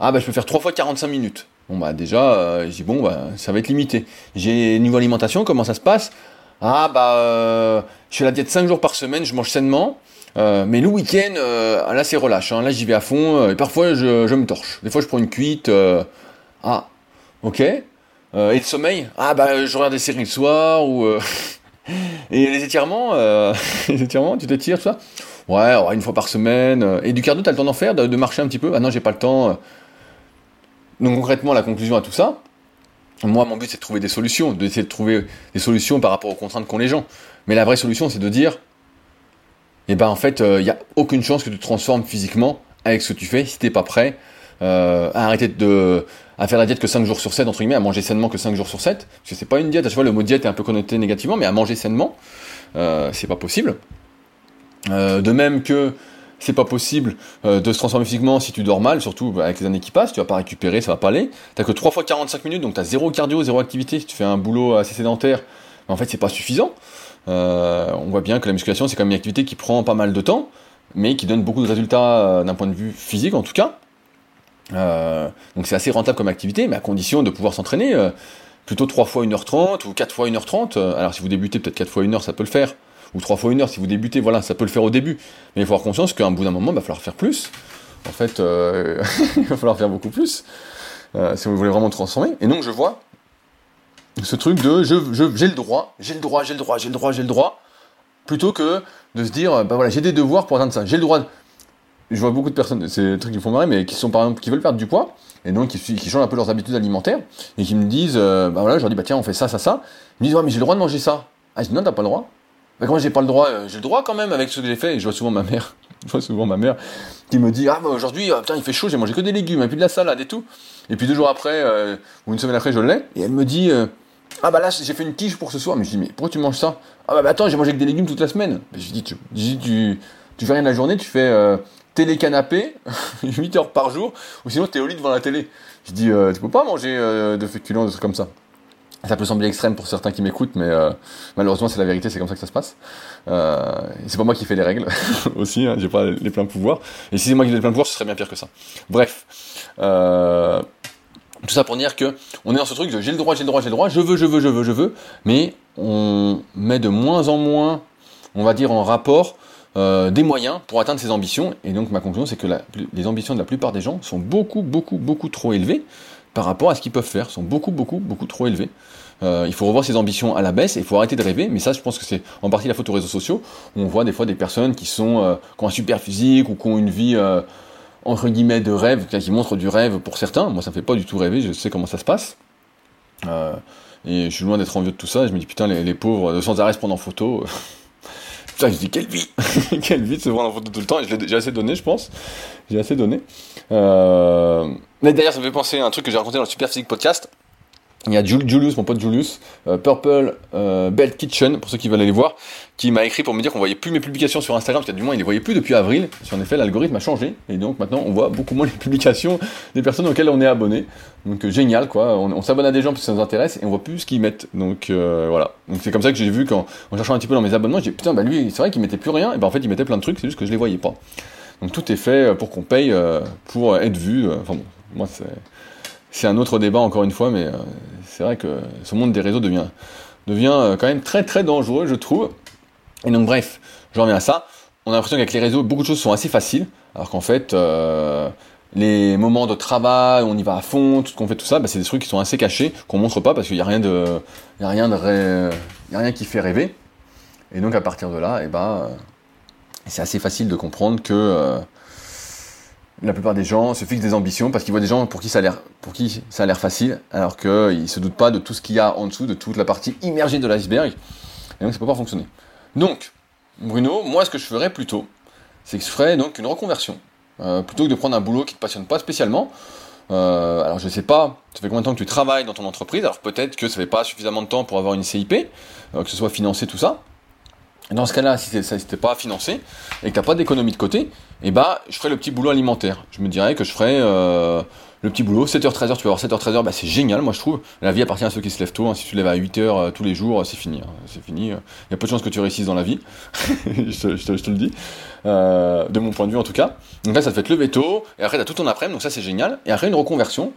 Ah bah je peux faire 3 fois 45 minutes. Bon bah déjà, je dis bon bah ça va être limité. J'ai niveau alimentation, comment ça se passe? Ah bah je fais la diète 5 jours par semaine, je mange sainement. mais le week-end, là c'est relâche, hein. là j'y vais à fond, et parfois je, me torche. Des fois je prends une cuite, ah, ok, euh, et le sommeil? Ah bah je regarde des séries le soir ou euh, et les étirements, euh, les étirements, tu t'étires tout ça? Ouais, une fois par semaine. Et du cardio, t'as le temps d'en faire, de, marcher un petit peu? Ah non, j'ai pas le temps. Donc concrètement, la conclusion à tout ça, moi mon but c'est de trouver des solutions, d'essayer de trouver des solutions par rapport aux contraintes qu'ont les gens. Mais la vraie solution c'est de dire, eh ben en fait, il n'y a aucune chance que tu te transformes physiquement avec ce que tu fais si t'es pas prêt à arrêter de à faire la diète que 5 jours sur 7, entre guillemets, à manger sainement que 5 jours sur 7, parce que c'est pas une diète, à chaque fois le mot diète est un peu connoté négativement, mais à manger sainement, euh, c'est pas possible. Euh, de même que c'est pas possible euh, de se transformer physiquement si tu dors mal, surtout avec les années qui passent, tu vas pas récupérer, ça va pas aller. T'as que 3 fois 45 minutes, donc t'as zéro cardio, zéro activité, si tu fais un boulot assez sédentaire, en fait c'est pas suffisant. on voit bien que la musculation c'est quand même une activité qui prend pas mal de temps, mais qui donne beaucoup de résultats d'un point de vue physique en tout cas. Euh, donc c'est assez rentable comme activité, mais à condition de pouvoir s'entraîner euh, plutôt 3 fois 1h30 ou 4 fois 1h30. Euh, alors si vous débutez peut-être 4 fois 1 h ça peut le faire. Ou 3 fois 1 h si vous débutez, voilà, ça peut le faire au début. Mais il faut avoir conscience qu'à un bout d'un moment, il va falloir faire plus. En fait, il va falloir faire beaucoup plus si vous voulez vraiment transformer. Et donc je vois ce truc de je, j'ai le droit, j'ai le droit, j'ai le droit, j'ai le droit, j'ai le droit, plutôt que de se dire, bah voilà, j'ai des devoirs pour atteindre ça, j'ai le droit. Je vois beaucoup de personnes, c'est des trucs qui font marrer, mais qui sont par exemple, qui veulent perdre du poids, et donc qui, qui changent un peu leurs habitudes alimentaires, et qui me disent, euh, bah voilà, je leur dis, bah tiens, on fait ça, ça, ça. Ils me disent, ouais, mais j'ai le droit de manger ça. Ah, je dis, non, t'as pas le droit. Bah comment j'ai pas le droit euh, J'ai le droit quand même avec ce que j'ai fait, et je vois souvent ma mère, je vois souvent ma mère qui me dit, ah bah aujourd'hui, ah, putain, il fait chaud, j'ai mangé que des légumes, et puis de la salade et tout. Et puis deux jours après, ou une semaine après, je l'ai, et elle me dit, ah bah là, j'ai fait une quiche pour ce soir. Mais je dis, mais pourquoi tu manges ça Ah bah, bah, attends, j'ai mangé que des légumes toute la semaine. je dis, tu, fais rien de la journée, tu fais euh, télé-canapé, 8 heures par jour, ou sinon tu es au lit devant la télé. Je dis, euh, tu peux pas manger euh, de féculents, des trucs comme ça. Ça peut sembler extrême pour certains qui m'écoutent, mais euh, malheureusement c'est la vérité, c'est comme ça que ça se passe. Euh, c'est pas moi qui fais les règles aussi, hein, j'ai pas les pleins pouvoirs. Et si c'est moi qui ai les pleins pouvoirs, ce serait bien pire que ça. Bref. Euh, tout ça pour dire que on est dans ce truc j'ai le droit, j'ai le droit, j'ai le droit, je veux, je veux, je veux, je veux, mais on met de moins en moins, on va dire, en rapport des moyens pour atteindre ses ambitions. Et donc ma conclusion, c'est que les ambitions de la plupart des gens sont beaucoup, beaucoup, beaucoup trop élevées par rapport à ce qu'ils peuvent faire, sont beaucoup, beaucoup, beaucoup trop élevées. Euh, il faut revoir ses ambitions à la baisse et il faut arrêter de rêver. Mais ça, je pense que c'est en partie la faute aux réseaux sociaux. Où on voit des fois des personnes qui sont euh, qui ont un super physique ou qui ont une vie entre guillemets de rêve, qui montre du rêve pour certains. Moi, ça me fait pas du tout rêver, je sais comment ça se passe. Euh, et je suis loin d'être envieux de tout ça. Je me dis putain, les, pauvres, sans arrêt se prendre en photo. putain, je dis quelle vie Quelle vie de se prendre en photo tout le temps. J'ai assez donné, je pense. J'ai assez donné. Euh... Mais d'ailleurs, ça me fait penser à un truc que j'ai raconté dans le Super Physique Podcast. Il y a Julius, mon pote Julius, euh, Purple euh, Belt Kitchen, pour ceux qui veulent aller voir, qui m'a écrit pour me dire qu'on voyait plus mes publications sur Instagram, parce que du moins il les voyait plus depuis avril. Parce en effet, l'algorithme a changé, et donc maintenant on voit beaucoup moins les publications des personnes auxquelles on est abonné. Donc euh, génial, quoi. On, s'abonne à des gens parce que ça nous intéresse, et on voit plus ce qu'ils mettent. Donc voilà. Donc c'est comme ça que j'ai vu quand, en cherchant un petit peu dans mes abonnements, j'ai putain, bah lui, c'est vrai qu'il mettait plus rien, et ben en fait il mettait plein de trucs, c'est juste que je les voyais pas. Donc tout est fait pour qu'on paye pour être vu. Enfin bon, moi c'est c'est un autre débat encore une fois, mais euh, c'est vrai que ce monde des réseaux devient, devient euh, quand même très très dangereux, je trouve. Et donc bref, j'en reviens à ça. On a l'impression qu'avec les réseaux, beaucoup de choses sont assez faciles, alors qu'en fait, euh, les moments de travail, on y va à fond, tout ce qu'on fait, tout ça, bah, c'est des trucs qui sont assez cachés, qu'on montre pas parce qu'il n'y a rien de, y a rien rien qui fait rêver. Et donc à partir de là, eh ben, c'est assez facile de comprendre que la plupart des gens se fixent des ambitions parce qu'ils voient des gens pour qui ça a l'air, pour qui facile, alors qu'ils se doutent pas de tout ce qu'il y a en dessous, de toute la partie immergée de l'iceberg. Et donc ça peut pas fonctionner. Donc, Bruno, moi ce que je ferais plutôt, c'est que je ferais donc une reconversion. Euh, plutôt que de prendre un boulot qui te passionne pas spécialement. Euh, alors je sais pas, ça fait combien de temps que tu travailles dans ton entreprise, alors peut-être que ça fait pas suffisamment de temps pour avoir une CIP, euh, que ce soit financé tout ça. Dans ce cas-là, si ça n'était pas financé et que tu n'as pas d'économie de côté, eh bah, je ferais le petit boulot alimentaire. Je me dirais que je ferais euh, le petit boulot, 7h-13h, tu vas avoir 7h-13h, bah, c'est génial, moi je trouve. La vie appartient à ceux qui se lèvent tôt. Hein. Si tu lèves à 8h euh, tous les jours, c'est fini. Hein. C'est fini. Il y a peu de chances que tu réussisses dans la vie. je, te, le dis. Euh, de mon point de vue en tout cas. Donc là, ça te fait te lever tôt. Et après, tu as tout ton après-midi, donc ça c'est génial. Et après, une reconversion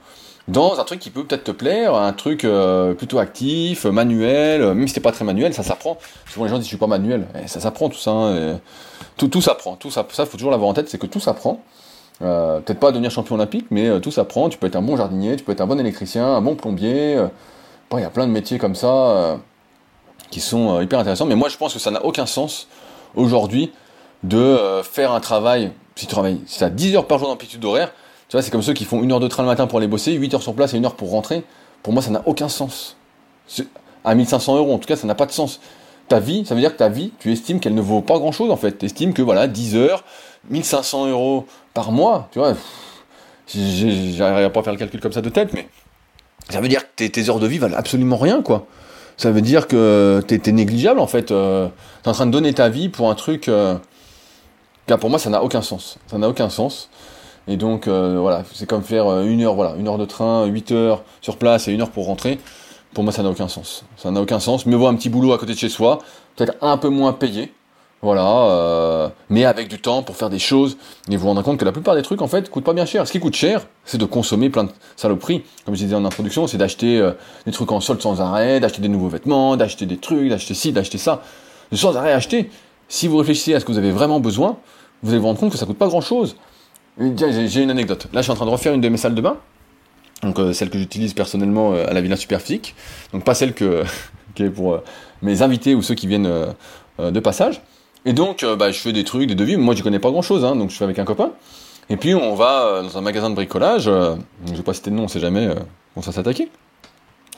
dans un truc qui peut peut-être te plaire, un truc euh, plutôt actif, manuel, euh, même si t'es pas très manuel, ça s'apprend. Souvent les gens disent je suis pas manuel, et ça s'apprend tout ça. Hein, tout, tout s'apprend, tout ça, ça faut toujours l'avoir en tête, c'est que tout s'apprend. Euh, peut-être pas devenir champion olympique, mais tout s'apprend. Tu peux être un bon jardinier, tu peux être un bon électricien, un bon plombier. Il y a plein de métiers comme ça qui sont hyper intéressants. Mais moi je pense que ça n'a aucun sens aujourd'hui de faire un travail, si tu travailles, si as 10 heures par jour d'amplitude horaire, tu vois, c'est comme ceux qui font une heure de train le matin pour aller bosser, 8 heures sur place et une heure pour rentrer. Pour moi, ça n'a aucun sens. À 1500 euros, en tout cas, ça n'a pas de sens. Ta vie, ça veut dire que ta vie, tu estimes qu'elle ne vaut pas grand chose en fait. Tu estimes que voilà, 10 heures, 1500 euros par mois, tu vois. J'arriverai pas à faire le calcul comme ça de tête, mais ça veut dire que tes, heures de vie valent absolument rien, quoi. Ça veut dire que t'es es négligeable en fait. Euh, t'es en train de donner ta vie pour un truc. Euh, pour moi, ça n'a aucun sens. Ça n'a aucun sens. Et donc euh, voilà, c'est comme faire euh, une heure, voilà, une heure de train, 8 heures sur place et une heure pour rentrer. Pour moi, ça n'a aucun sens. Ça n'a aucun sens. Mais voir un petit boulot à côté de chez soi, peut-être un peu moins payé, voilà, euh, mais avec du temps pour faire des choses. Et vous vous rendez compte que la plupart des trucs, en fait, coûtent pas bien cher. Ce qui coûte cher, c'est de consommer plein de saloperies. Comme je disais en introduction, c'est d'acheter des trucs en solde sans arrêt, d'acheter des nouveaux vêtements, d'acheter des trucs, d'acheter ci, d'acheter ça. De sans arrêt acheter. Si vous réfléchissez à ce que vous avez vraiment besoin, vous allez vous rendre compte que ça coûte pas J'ai une anecdote. Là, je suis en train de refaire une de mes salles de bain. Donc celle que j'utilise personnellement à la Villa Superphysique, donc pas celle que, qui est pour mes invités ou ceux qui viennent de passage. Et donc bah, je fais des trucs, des devis, moi je connais pas grand chose, hein, donc je fais avec un copain. Et puis on va dans un magasin de bricolage, je vais pas citer de nom, on sait jamais on ça s'attaquer.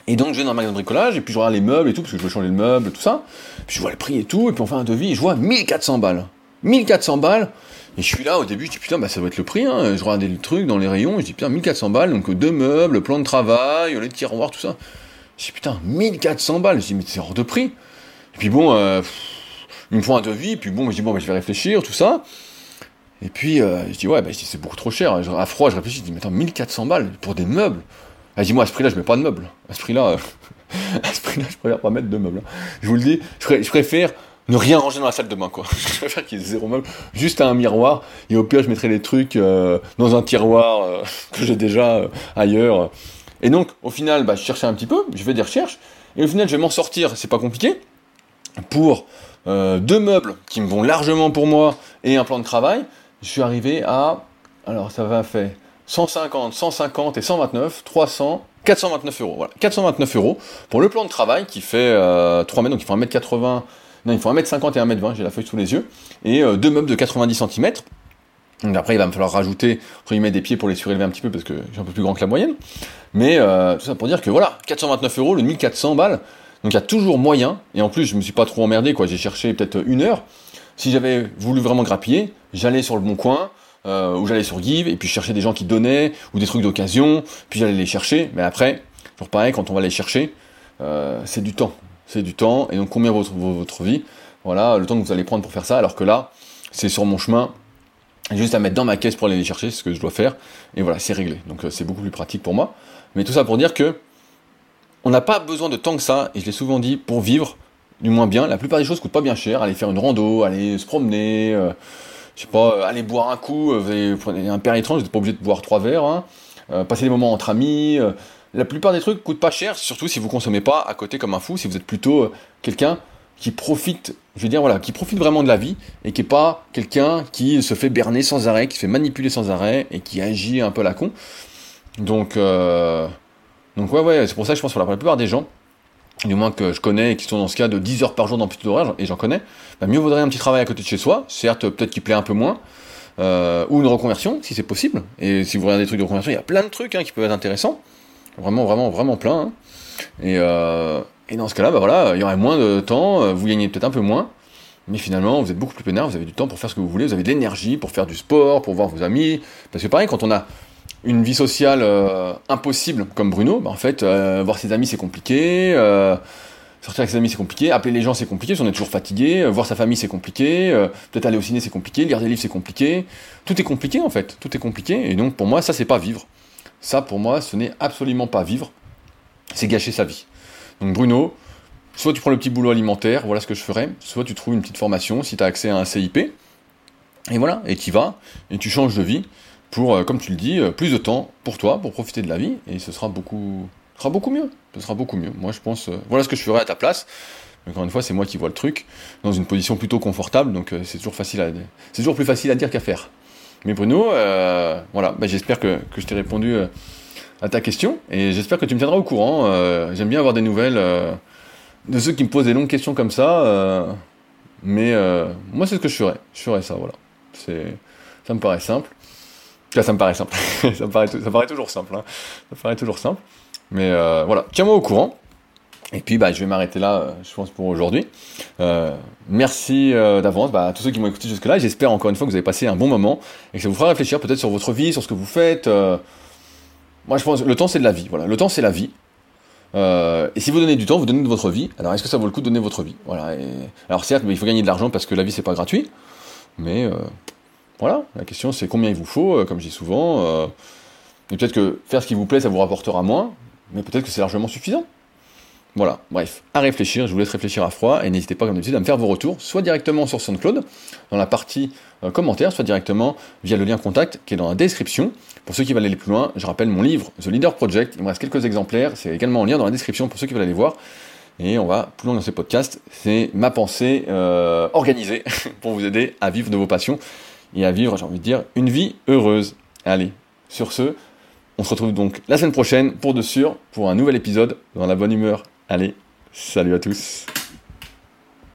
Et donc je vais dans un magasin de bricolage, et puis je regarde les meubles et tout, parce que je veux changer le meuble, tout ça. Puis je vois le prix et tout, et puis on fait un devis, et je vois 1400 balles. 1400 balles, et je suis là au début, je dis putain, bah ça doit être le prix, hein. Je regarde le truc dans les rayons, je dis putain, 1400 balles, donc deux meubles, le plan de travail, les tiroirs, tout ça. Je dis putain, 1400 balles, je dis mais c'est hors de prix. Et puis bon, euh, ils me un devis, puis bon, je dis bon, bah, je vais réfléchir, tout ça. Et puis euh, je dis ouais, bah, dis c'est beaucoup trop cher. À froid, je réfléchis, je dis mais attends, 1400 balles pour des meubles. Elle dit, moi, à ce prix-là, je mets pas de meubles. À ce prix-là, à ce prix-là, je préfère pas mettre de meubles. Je vous le dis, je, préfère ne rien ranger dans la salle de bain, quoi. Je préfère qu'il y ait zéro meuble, juste un miroir, et au pire, je mettrai les trucs euh, dans un tiroir euh, que j'ai déjà ailleurs. Et donc, au final, bah, je cherchais un petit peu, je fais des recherches, et au final, je vais m'en sortir, c'est pas compliqué, pour deux meubles qui me vont largement pour moi, et un plan de travail, je suis arrivé à, alors ça va faire 150, 150 et 129, 300, 429 euros. Voilà, 429 euros pour le plan de travail qui fait euh, 3 mètres, donc il faut 1m80, non, il faut 1m50 et 1m20, j'ai la feuille sous les yeux, et euh, deux meubles de 90 cm. Donc après, il va me falloir rajouter, entre guillemets, des pieds pour les surélever un petit peu parce que j'ai un peu plus grand que la moyenne. Mais euh, tout ça pour dire que voilà, 429 euros, le 1400 balles. Donc il y a toujours moyen, et en plus, je me suis pas trop emmerdé, quoi. J'ai cherché peut-être une heure. Si j'avais voulu vraiment grappiller, j'allais sur le bon coin, euh, où j'allais sur Give, et puis chercher des gens qui donnaient, ou des trucs d'occasion, puis j'allais les chercher, mais après, toujours pareil, quand on va les chercher, euh, c'est du temps. C'est du temps, et donc combien votre, votre vie? Voilà, le temps que vous allez prendre pour faire ça, alors que là, c'est sur mon chemin, juste à mettre dans ma caisse pour aller les chercher, ce que je dois faire, et voilà, c'est réglé. Donc euh, c'est beaucoup plus pratique pour moi. Mais tout ça pour dire que on n'a pas besoin de temps que ça, et je l'ai souvent dit, pour vivre, du moins bien. La plupart des choses coûtent pas bien cher, aller faire une rando, aller se promener, je sais pas, euh, aller boire un coup, euh, vous un père étrange, vous n'êtes pas obligé de boire trois verres, hein. euh, passer des moments entre amis. La plupart des trucs coûtent pas cher, surtout si vous consommez pas à côté comme un fou, si vous êtes plutôt quelqu'un qui profite, je veux dire voilà, qui profite vraiment de la vie et qui est pas quelqu'un qui se fait berner sans arrêt, qui se fait manipuler sans arrêt et qui agit un peu la con. Donc, donc ouais, ouais, c'est pour ça que je pense que la plupart des gens, du moins que je connais et qui sont dans ce cas de 10 heures par jour d'amplitude horaire, et j'en connais, bah mieux vaudrait un petit travail à côté de chez soi, certes peut-être qu'il plaît un peu moins, euh, ou une reconversion, si c'est possible. Et si vous regardez des trucs de reconversion, il y a plein de trucs hein, qui peuvent être intéressants. Vraiment, vraiment, vraiment plein. Hein. Et, euh, et, dans ce cas-là, bah voilà, il y aurait moins de temps, euh, vous gagnez peut-être un peu moins, mais finalement, vous êtes beaucoup plus peinard, vous avez du temps pour faire ce que vous voulez, vous avez de l'énergie pour faire du sport, pour voir vos amis. Parce que pareil, quand on a une vie sociale euh, impossible comme Bruno, bah en fait, voir ses amis c'est compliqué, sortir avec ses amis c'est compliqué, appeler les gens c'est compliqué, parce qu'on est toujours fatigué, voir sa famille c'est compliqué, peut-être aller au ciné c'est compliqué, lire des livres c'est compliqué, tout est compliqué en fait, tout est compliqué, et donc pour moi ça c'est pas vivre. Ça pour moi ce n'est absolument pas vivre, c'est gâcher sa vie. Donc Bruno, soit tu prends le petit boulot alimentaire, voilà ce que je ferais, soit tu trouves une petite formation si tu as accès à un CIP, et voilà, et tu vas, et tu changes de vie pour, euh, comme tu le dis, euh, plus de temps pour toi, pour profiter de la vie, et ce sera beaucoup, sera beaucoup mieux. Ce sera beaucoup mieux. Moi, je pense, euh, voilà ce que je ferais à ta place. Encore une fois, c'est moi qui vois le truc dans une position plutôt confortable, donc c'est toujours facile à, c'est toujours plus facile à dire qu'à faire. Mais Bruno, voilà, bah, j'espère que, je t'ai répondu à ta question, et j'espère que tu me tiendras au courant. J'aime bien avoir des nouvelles de ceux qui me posent des longues questions comme ça, mais moi, c'est ce que je ferais. Je ferais ça, voilà. Ça me paraît simple. Là, ça me paraît simple. ça, me paraît, toujours simple. Hein. Ça paraît toujours simple. Mais euh, voilà, tiens-moi au courant. Et puis, bah, je vais m'arrêter là, euh, je pense, pour aujourd'hui. Euh, merci d'avance bah, à tous ceux qui m'ont écouté jusque-là. J'espère encore une fois que vous avez passé un bon moment et que ça vous fera réfléchir peut-être sur votre vie, sur ce que vous faites. Moi, je pense le temps, c'est de la vie. Voilà, le temps, c'est la vie. et si vous donnez du temps, vous donnez de votre vie. Alors, est-ce que ça vaut le coup de donner votre vie Voilà. Alors, certes, il faut gagner de l'argent parce que la vie, c'est pas gratuit. Mais voilà, la question c'est combien il vous faut, euh, comme je dis souvent. Euh, et peut-être que faire ce qui vous plaît, ça vous rapportera moins, mais peut-être que c'est largement suffisant. Voilà, bref, à réfléchir, je vous laisse réfléchir à froid, et n'hésitez pas comme d'habitude à me faire vos retours, soit directement sur SoundCloud, dans la partie euh, commentaires, soit directement via le lien contact qui est dans la description. Pour ceux qui veulent aller plus loin, je rappelle mon livre The Leader Project, il me reste quelques exemplaires, c'est également en lien dans la description pour ceux qui veulent aller voir. Et on va plus loin dans ce podcast, c'est ma pensée organisée pour vous aider à vivre de vos passions et à vivre, j'ai envie de dire, une vie heureuse. Allez, sur ce, On se retrouve donc la semaine prochaine pour de sûr, pour un nouvel épisode dans la bonne humeur. Allez, salut à tous